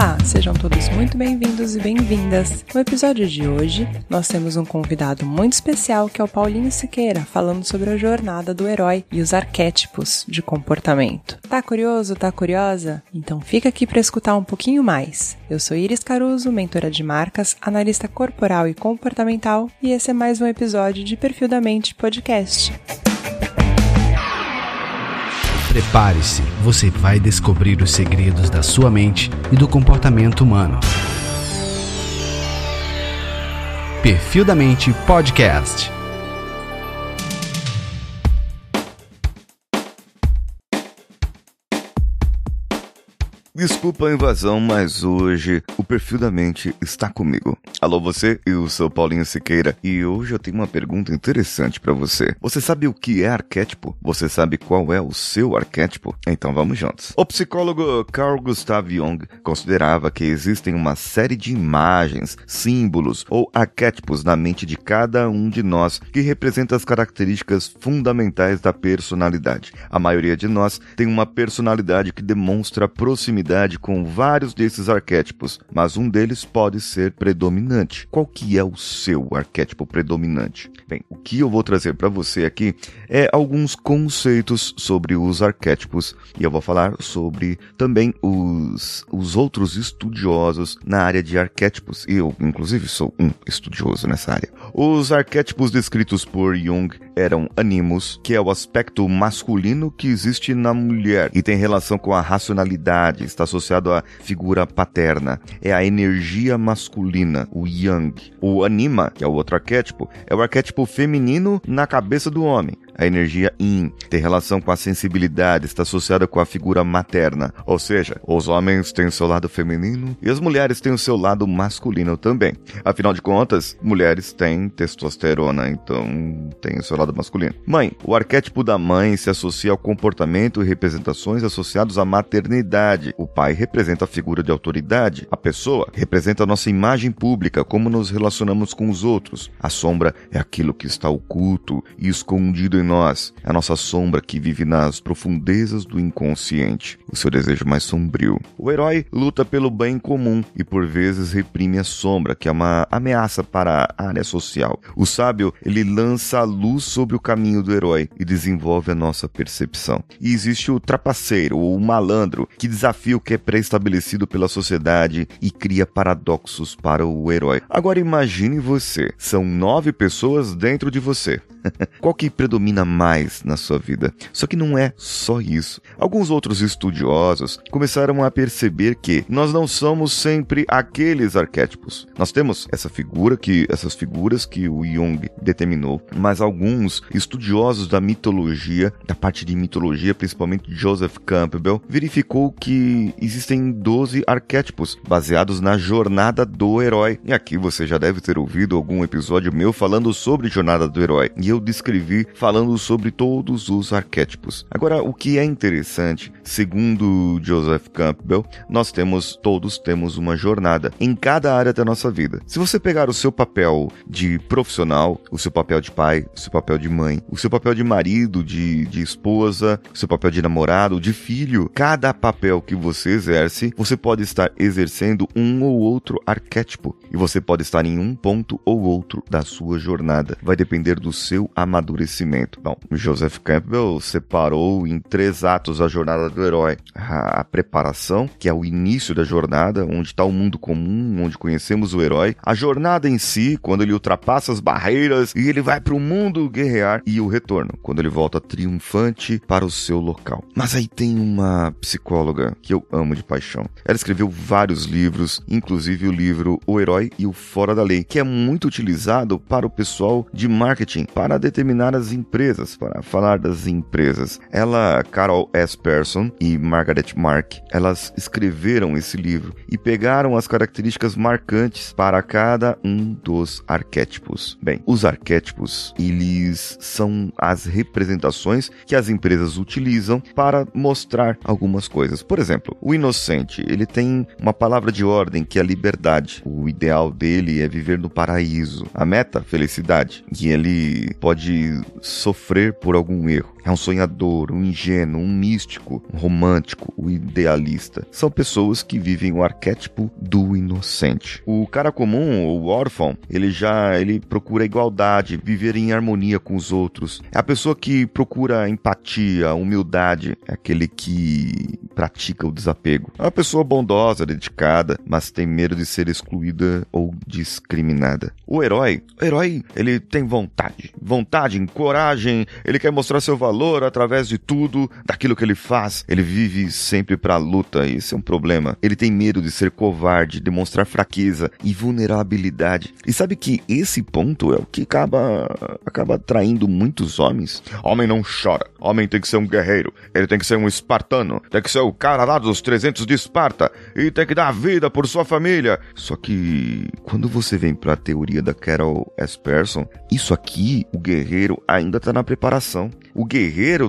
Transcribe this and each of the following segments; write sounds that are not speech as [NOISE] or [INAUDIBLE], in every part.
Olá, sejam todos muito bem-vindos e bem-vindas. No episódio de hoje, nós temos um convidado muito especial que é o Paulinho Siqueira, falando sobre a jornada do herói e os arquétipos de comportamento. Tá curioso, tá curiosa? Então fica aqui para escutar um pouquinho mais. Eu sou Iris Caruso, mentora de marcas, analista corporal e comportamental, e esse é mais um episódio de Perfil da Mente Podcast. Prepare-se, você vai descobrir os segredos da sua mente e do comportamento humano. Perfil da Mente Podcast. Desculpa a invasão, mas hoje o perfil da mente está comigo. Alô você, eu sou Paulinho Siqueira e hoje eu tenho uma pergunta interessante para você. Você sabe o que é arquétipo? Você sabe qual é o seu arquétipo? Então vamos juntos. O psicólogo Carl Gustav Jung considerava que existem uma série de imagens, símbolos ou arquétipos na mente de cada um de nós que representa as características fundamentais da personalidade. A maioria de nós tem uma personalidade que demonstra proximidade com vários desses arquétipos, mas um deles pode ser predominante. Qual que é o seu arquétipo predominante? Bem, o que eu vou trazer para você aqui é alguns conceitos sobre os arquétipos e eu vou falar sobre também os, os outros estudiosos na área de arquétipos. Eu, inclusive, sou um estudioso nessa área. Os arquétipos descritos por Jung eram animus, que é o aspecto masculino que existe na mulher e tem relação com a racionalidade, está associado à figura paterna. É a energia masculina, o yang. O anima, que é o outro arquétipo, é o arquétipo feminino na cabeça do homem. A energia yin tem relação com a sensibilidade, está associada com a figura materna. Ou seja, os homens têm o seu lado feminino e as mulheres têm o seu lado masculino também. Afinal de contas, mulheres têm testosterona, então tem o seu lado masculino. Mãe. O arquétipo da mãe se associa ao comportamento e representações associados à maternidade. O pai representa a figura de autoridade. A pessoa representa a nossa imagem pública, como nos relacionamos com os outros. A sombra é aquilo que está oculto e escondido em nós, é a nossa sombra que vive nas profundezas do inconsciente, o seu desejo mais sombrio. O herói luta pelo bem comum e por vezes reprime a sombra, que é uma ameaça para a área social. O sábio, ele lança a luz sobre o caminho do herói e desenvolve a nossa percepção. E existe o trapaceiro, ou o malandro, que desafia o que é pré-estabelecido pela sociedade e cria paradoxos para o herói. Agora imagine você, são nove pessoas dentro de você. [LAUGHS] Qual que predomina mais na sua vida? Só que não é só isso. Alguns outros estudiosos começaram a perceber que nós não somos sempre aqueles arquétipos. Nós temos essa figura que essas figuras que o Jung determinou, mas alguns estudiosos da mitologia, da parte de mitologia, principalmente Joseph Campbell, verificou que existem 12 arquétipos baseados na jornada do herói. E aqui você já deve ter ouvido algum episódio meu falando sobre jornada do herói. E eu descrevi falando sobre todos os arquétipos. Agora, o que é interessante, segundo Joseph Campbell, nós temos, todos temos uma jornada em cada área da nossa vida. Se você pegar o seu papel de profissional, o seu papel de pai, o seu papel de mãe, o seu papel de marido, de, de esposa, o seu papel de namorado, de filho, cada papel que você exerce, você pode estar exercendo um ou outro arquétipo e você pode estar em um ponto ou outro da sua jornada. Vai depender do seu amadurecimento. Bom, Joseph Campbell separou em três atos a jornada do herói: a, a preparação, que é o início da jornada, onde está o mundo comum, onde conhecemos o herói, a jornada em si, quando ele ultrapassa as barreiras e ele vai para o mundo guerrear, e o retorno, quando ele volta triunfante para o seu local. Mas aí tem uma psicóloga que eu amo de paixão. Ela escreveu vários livros, inclusive o livro O Herói e o Fora da Lei, que é muito utilizado para o pessoal de marketing, para determinar as empresas, para falar das empresas. Ela, Carol S. Person e Margaret Mark, elas escreveram esse livro e pegaram as características marcantes para cada um dos arquétipos. Bem, os arquétipos, eles são as representações que as empresas utilizam para mostrar algumas coisas. Por exemplo, o inocente, ele tem uma palavra de ordem que é liberdade. O ideal dele é viver no paraíso. A meta, felicidade. E ele pode sofrer por algum erro. É um sonhador, um ingênuo, um místico, um romântico, um idealista. São pessoas que vivem o arquétipo do inocente. O cara comum, o órfão, ele já ele procura igualdade, viver em harmonia com os outros. É a pessoa que procura empatia, humildade, é aquele que pratica o desapego. É uma pessoa bondosa, dedicada, mas tem medo de ser excluída ou discriminada. O herói, o herói, ele tem vontade, vontade, coragem, ele quer mostrar seu valor através de tudo, daquilo que ele faz. Ele vive sempre para a luta, isso é um problema. Ele tem medo de ser covarde, demonstrar fraqueza e vulnerabilidade. E sabe que esse ponto é o que acaba acaba atraindo muitos homens. Homem não chora. Homem tem que ser um guerreiro. Ele tem que ser um espartano. Tem que ser o cara lá dos 300 de Esparta e tem que dar vida por sua família. Só que quando você vem para a teoria da Carol S. Person, isso aqui, o guerreiro ainda tá na preparação. O guerreiro,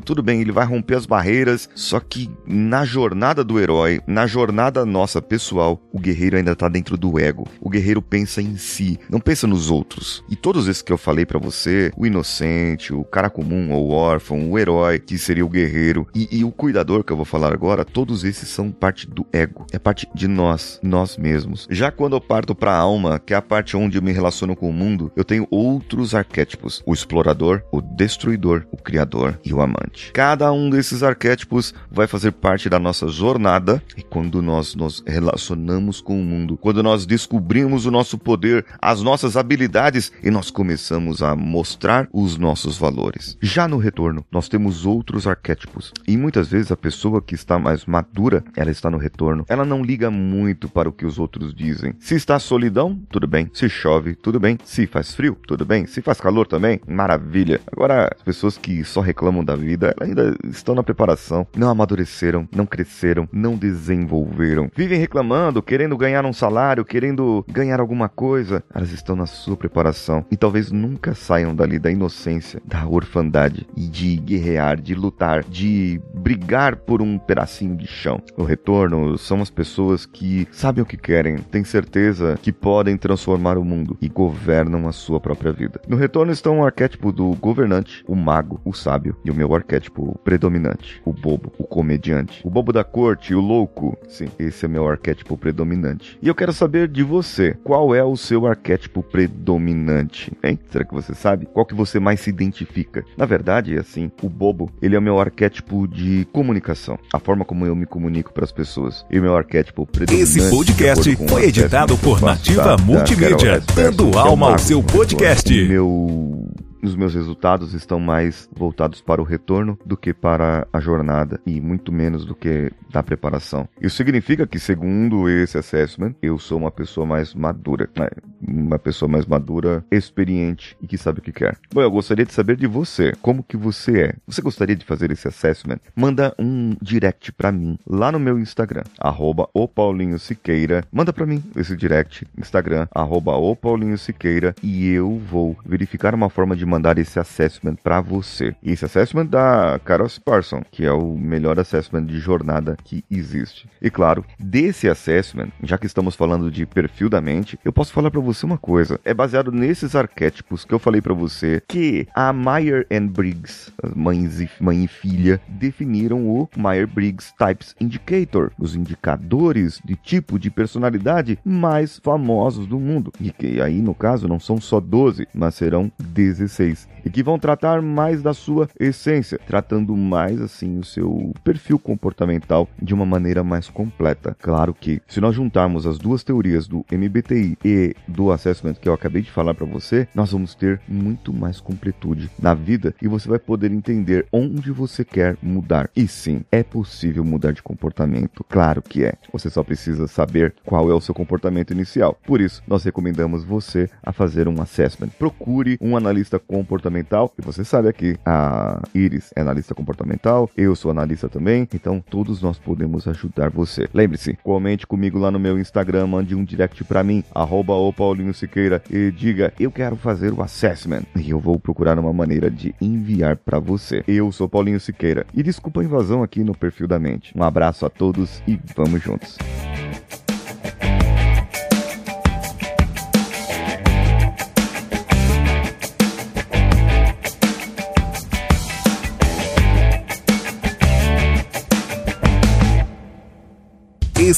tudo bem, ele vai romper as barreiras, só que na jornada do herói, na jornada nossa pessoal, o guerreiro ainda tá dentro do ego. O guerreiro pensa em si, não pensa nos outros. E todos esses que eu falei para você, o inocente, o cara comum, o órfão, o herói, que seria o guerreiro, e, e o cuidador que eu vou falar agora, todos esses são parte do ego. É parte de nós, nós mesmos. Já quando eu parto pra alma, que é a parte onde eu me relaciono com o mundo, eu tenho outros arquétipos: o explorador, o destruidor, o criador e o amante. Cada um desses arquétipos vai fazer parte da nossa jornada e quando nós nos relacionamos com o mundo, quando nós descobrimos o nosso poder, as nossas habilidades e nós começamos a mostrar os nossos valores. Já no retorno, nós temos outros arquétipos e muitas vezes a pessoa que está mais madura, ela está no retorno, ela não liga muito para o que os outros dizem. Se está solidão, tudo bem. Se chove, tudo bem. Se faz frio, tudo bem. Se faz calor também, maravilha. Agora, as pessoas que só reclamam da vida, ainda estão na preparação, não amadureceram, não cresceram, não desenvolveram. Vivem reclamando, querendo ganhar um salário, querendo ganhar alguma coisa. Elas estão na sua preparação e talvez nunca saiam dali da inocência, da orfandade e de guerrear, de lutar, de brigar por um pedacinho de chão. O retorno são as pessoas que sabem o que querem, têm certeza que podem transformar o mundo e governam a sua própria vida. No retorno estão o arquétipo do governante, o mago, o sábio e o meu arquétipo predominante, o bobo, o comediante, o bobo da corte, o louco. Sim, esse é meu arquétipo predominante. E eu quero saber de você, qual é o seu arquétipo predominante, hein? Será que você sabe? Qual que você mais se identifica? Na verdade, é assim, o bobo, ele é o meu arquétipo de comunicação, a forma como eu me comunico para as pessoas. E o meu arquétipo predominante. Esse podcast foi editado por Nativa Multimídia, dando alma ao seu podcast. O meu os meus resultados estão mais voltados para o retorno do que para a jornada e muito menos do que da preparação. Isso significa que, segundo esse assessment, eu sou uma pessoa mais madura, né? uma pessoa mais madura, experiente e que sabe o que quer. Bom, eu gostaria de saber de você, como que você é. Você gostaria de fazer esse assessment? Manda um direct para mim lá no meu Instagram, arroba o Paulinho Siqueira. Manda para mim esse direct, Instagram, arroba o Paulinho Siqueira e eu vou verificar uma forma de mandar esse assessment para você. Esse assessment da Carol Sparson, que é o melhor assessment de jornada que existe. E claro, desse assessment, já que estamos falando de perfil da mente, eu posso falar para você uma coisa. É baseado nesses arquétipos que eu falei para você que a Meyer and Briggs, mães e, mãe e filha, definiram o Meyer-Briggs Types Indicator, os indicadores de tipo de personalidade mais famosos do mundo. E que aí, no caso, não são só 12, mas serão 16 vocês e que vão tratar mais da sua essência, tratando mais assim o seu perfil comportamental de uma maneira mais completa. Claro que se nós juntarmos as duas teorias do MBTI e do assessment que eu acabei de falar para você, nós vamos ter muito mais completude na vida e você vai poder entender onde você quer mudar. E sim, é possível mudar de comportamento. Claro que é. Você só precisa saber qual é o seu comportamento inicial. Por isso, nós recomendamos você a fazer um assessment. Procure um analista comportamental. E você sabe aqui, a Iris é analista comportamental, eu sou analista também, então todos nós podemos ajudar você. Lembre-se, comente comigo lá no meu Instagram, mande um direct para mim, arroba o Paulinho Siqueira, e diga, eu quero fazer o assessment. E eu vou procurar uma maneira de enviar para você. Eu sou Paulinho Siqueira. E desculpa a invasão aqui no perfil da mente. Um abraço a todos e vamos juntos.